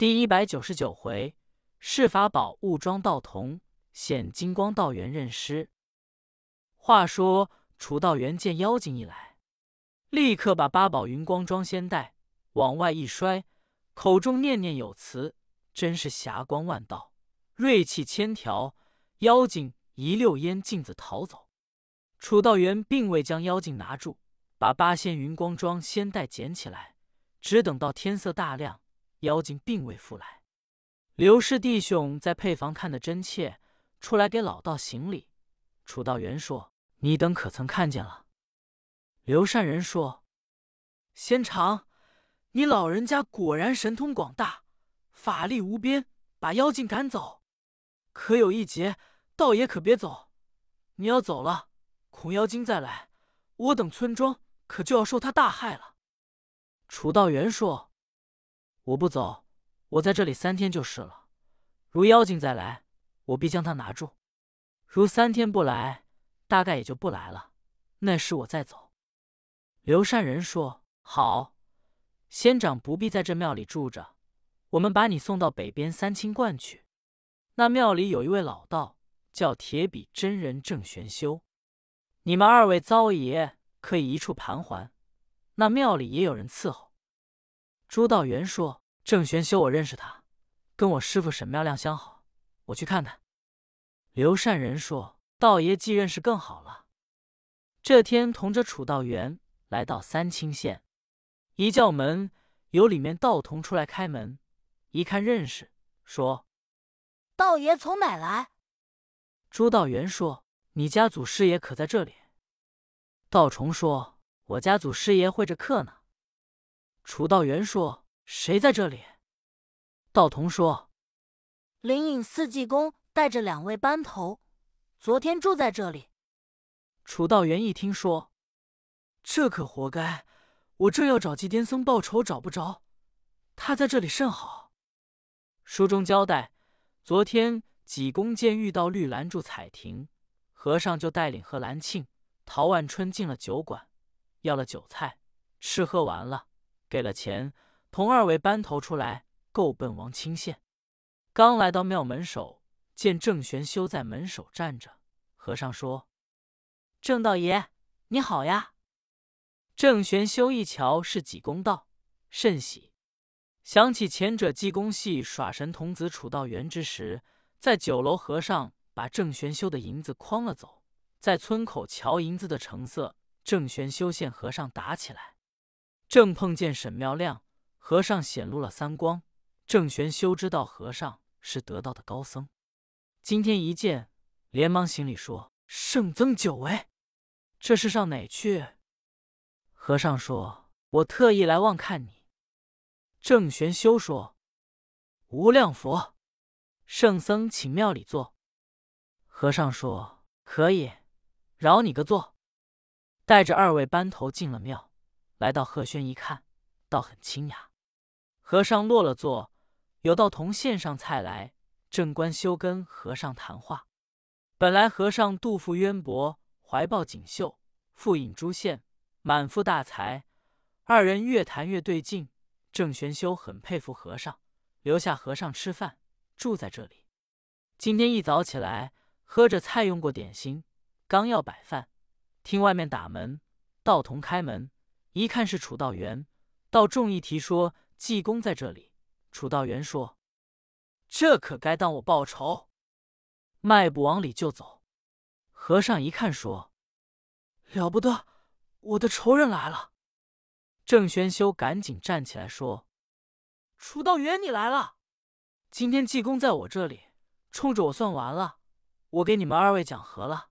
第一百九十九回，释法宝误装道童，显金光道元认尸。话说楚道元见妖精一来，立刻把八宝云光装仙袋往外一摔，口中念念有词，真是霞光万道，锐气千条。妖精一溜烟镜子逃走。楚道元并未将妖精拿住，把八仙云光装仙袋捡起来，只等到天色大亮，妖精并未复来。刘氏弟兄在配房看得真切，出来给老道行礼。楚道元说：“你等可曾看见了？”刘善人说：“仙长，你老人家果然神通广大，法力无边，把妖精赶走。可有一劫，道爷可别走。你要走了。”恐妖精再来，我等村庄可就要受他大害了。楚道元说：“我不走，我在这里三天就是了。如妖精再来，我必将他拿住；如三天不来，大概也就不来了。那时我再走。”刘善人说：“好，仙长不必在这庙里住着，我们把你送到北边三清观去。那庙里有一位老道，叫铁笔真人郑玄修。”你们二位遭爷可以一处盘桓，那庙里也有人伺候。朱道元说：“郑玄修，我认识他，跟我师傅沈妙亮相好，我去看看。”刘善人说：“道爷既认识更好了。”这天同着楚道元来到三清县，一叫门，有里面道童出来开门，一看认识，说：“道爷从哪来？”朱道元说。你家祖师爷可在这里？道虫说：“我家祖师爷会着客呢。”楚道元说：“谁在这里？”道童说：“灵隐四季公带着两位班头，昨天住在这里。”楚道元一听说，这可活该！我正要找祭癫僧报仇，找不着，他在这里甚好。书中交代，昨天济公见遇到绿兰住彩亭。和尚就带领贺兰庆、陶万春进了酒馆，要了酒菜，吃喝完了，给了钱，同二位班头出来，够奔王清县。刚来到庙门首，见郑玄修在门首站着。和尚说：“郑道爷，你好呀。”郑玄修一瞧是济公道，甚喜，想起前者济公戏耍神童子楚道元之时，在酒楼和尚。把郑玄修的银子诓了走，在村口瞧银子的成色，郑玄修见和尚打起来，正碰见沈妙亮，和尚显露了三光。郑玄修知道和尚是得道的高僧，今天一见，连忙行礼说：“圣僧久违，这是上哪去？”和尚说：“我特意来望看你。”郑玄修说：“无量佛，圣僧请庙里坐。”和尚说：“可以，饶你个坐。”带着二位班头进了庙，来到贺轩一看，倒很清雅。和尚落了座，有道童献上菜来，正官修跟和尚谈话。本来和尚肚腹渊博，怀抱锦绣，腹隐珠线，满腹大财。二人越谈越对劲。郑玄修很佩服和尚，留下和尚吃饭，住在这里。今天一早起来。喝着菜，用过点心，刚要摆饭，听外面打门，道童开门，一看是楚道元，道众一提说济公在这里。楚道元说：“这可该当我报仇。”迈步往里就走。和尚一看说：“了不得，我的仇人来了。”郑玄修赶紧站起来说：“楚道元，你来了。今天济公在我这里，冲着我算完了。”我给你们二位讲和了。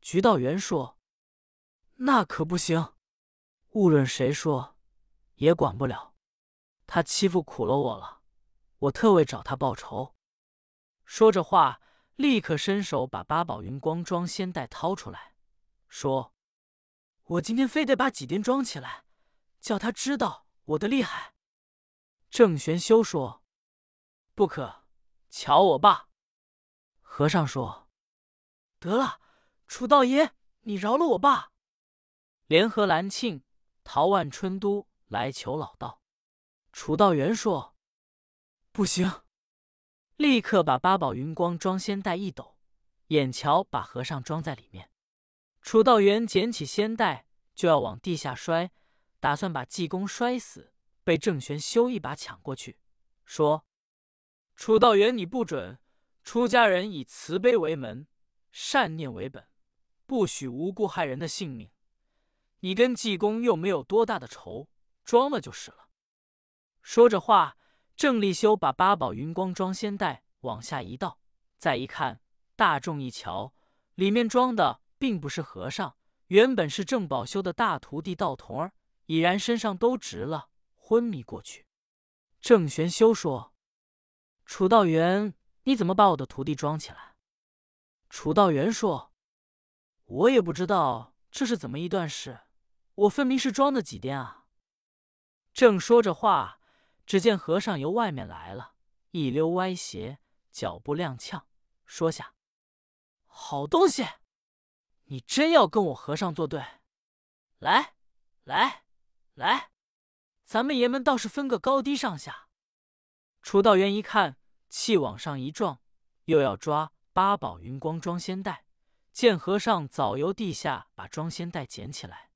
菊道元说：“那可不行，无论谁说，也管不了。他欺负苦了我了，我特为找他报仇。”说着话，立刻伸手把八宝云光装仙袋掏出来，说：“我今天非得把几颠装起来，叫他知道我的厉害。”郑玄修说：“不可，瞧我爸。”和尚说：“得了，楚道爷，你饶了我吧。”联合兰庆、陶万春都来求老道。楚道元说：“不行！立刻把八宝云光装仙袋一抖，眼瞧把和尚装在里面。楚道元捡起仙袋就要往地下摔，打算把济公摔死，被郑玄修一把抢过去，说：“楚道元，你不准！出家人以慈悲为门，善念为本，不许无故害人的性命。你跟济公又没有多大的仇，装了就是了。”说着话。郑立修把八宝云光装仙袋往下一倒，再一看，大众一瞧，里面装的并不是和尚，原本是郑宝修的大徒弟道童儿，已然身上都直了，昏迷过去。郑玄修说：“楚道元，你怎么把我的徒弟装起来？”楚道元说：“我也不知道这是怎么一段事，我分明是装的几颠啊。”正说着话。只见和尚由外面来了，一溜歪斜，脚步踉跄，说下：“好东西，你真要跟我和尚作对？来，来，来，咱们爷们倒是分个高低上下。”楚道元一看，气往上一撞，又要抓八宝云光装仙袋，见和尚早由地下把装仙袋捡起来，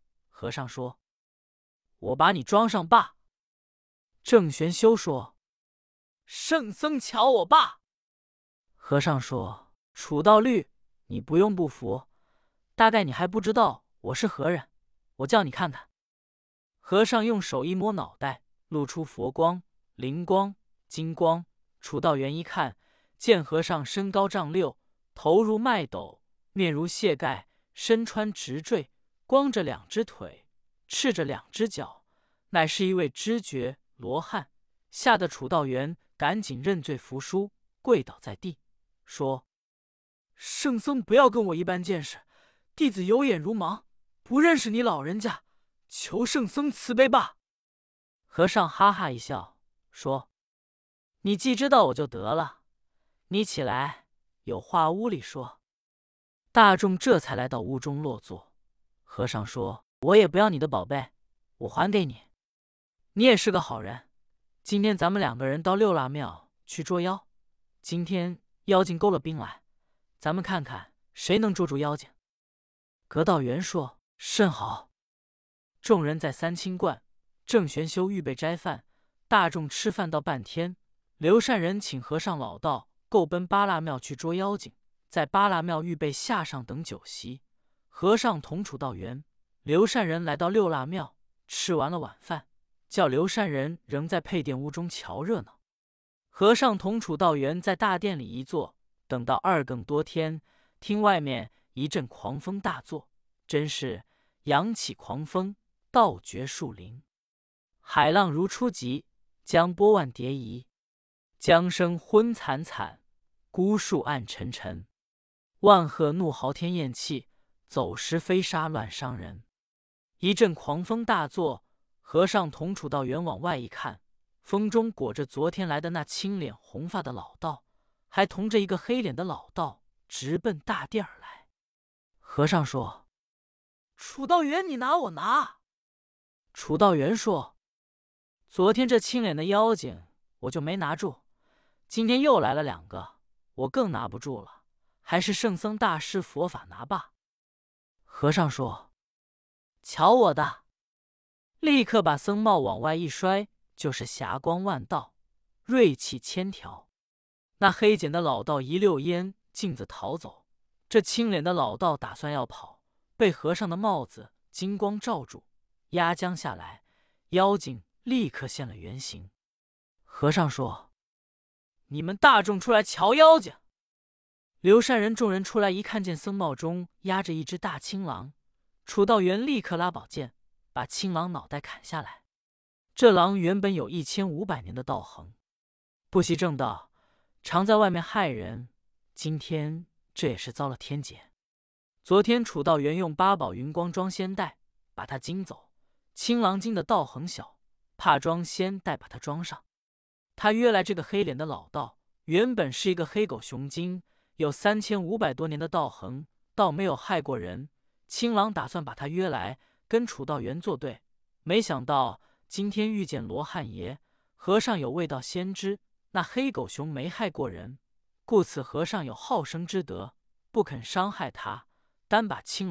和尚说：“我把你装上罢。”郑玄修说：“圣僧瞧我罢。”和尚说：“楚道律，你不用不服，大概你还不知道我是何人。我叫你看看。”和尚用手一摸脑袋，露出佛光、灵光、金光。楚道元一看，见和尚身高丈六，头如麦斗，面如蟹盖，身穿直坠，光着两只腿，赤着两只脚，乃是一位知觉。罗汉吓得楚道元赶紧认罪服输，跪倒在地，说：“圣僧不要跟我一般见识，弟子有眼如盲，不认识你老人家，求圣僧慈悲吧。”和尚哈哈一笑，说：“你既知道我就得了，你起来，有话屋里说。”大众这才来到屋中落座。和尚说：“我也不要你的宝贝，我还给你。”你也是个好人，今天咱们两个人到六腊庙去捉妖。今天妖精勾了兵来，咱们看看谁能捉住妖精。葛道元说：“甚好。”众人在三清观，郑玄修预备斋饭，大众吃饭到半天。刘善人请和尚老道够奔八腊庙去捉妖精，在八腊庙预备下上等酒席。和尚同楚道元、刘善人来到六腊庙，吃完了晚饭。叫刘善人仍在配殿屋中瞧热闹。和尚同楚道元在大殿里一坐，等到二更多天，听外面一阵狂风大作，真是扬起狂风，倒绝树林，海浪如初急，江波万叠移，江声昏惨惨，孤树暗沉沉，万壑怒嚎天咽气，走时飞沙乱伤人。一阵狂风大作。和尚同楚道元往外一看，风中裹着昨天来的那青脸红发的老道，还同着一个黑脸的老道，直奔大殿而来。和尚说：“楚道元，你拿我拿。”楚道元说：“昨天这青脸的妖精我就没拿住，今天又来了两个，我更拿不住了。还是圣僧大师佛法拿罢。”和尚说：“瞧我的！”立刻把僧帽往外一摔，就是霞光万道，锐气千条。那黑剪的老道一溜烟径子逃走，这青脸的老道打算要跑，被和尚的帽子金光罩住，压将下来。妖精立刻现了原形。和尚说：“你们大众出来瞧妖精。”刘善人众人出来一看，见僧帽中压着一只大青狼。楚道元立刻拉宝剑。把青狼脑袋砍下来。这狼原本有一千五百年的道行，不习正道，常在外面害人。今天这也是遭了天劫。昨天楚道元用八宝云光装仙袋，把他惊走。青狼精的道行小，怕装仙袋把他装上。他约来这个黑脸的老道，原本是一个黑狗熊精，有三千五百多年的道行，倒没有害过人。青狼打算把他约来。跟楚道元作对，没想到今天遇见罗汉爷和尚，有未到先知，那黑狗熊没害过人，故此和尚有好生之德，不肯伤害他，单把青狼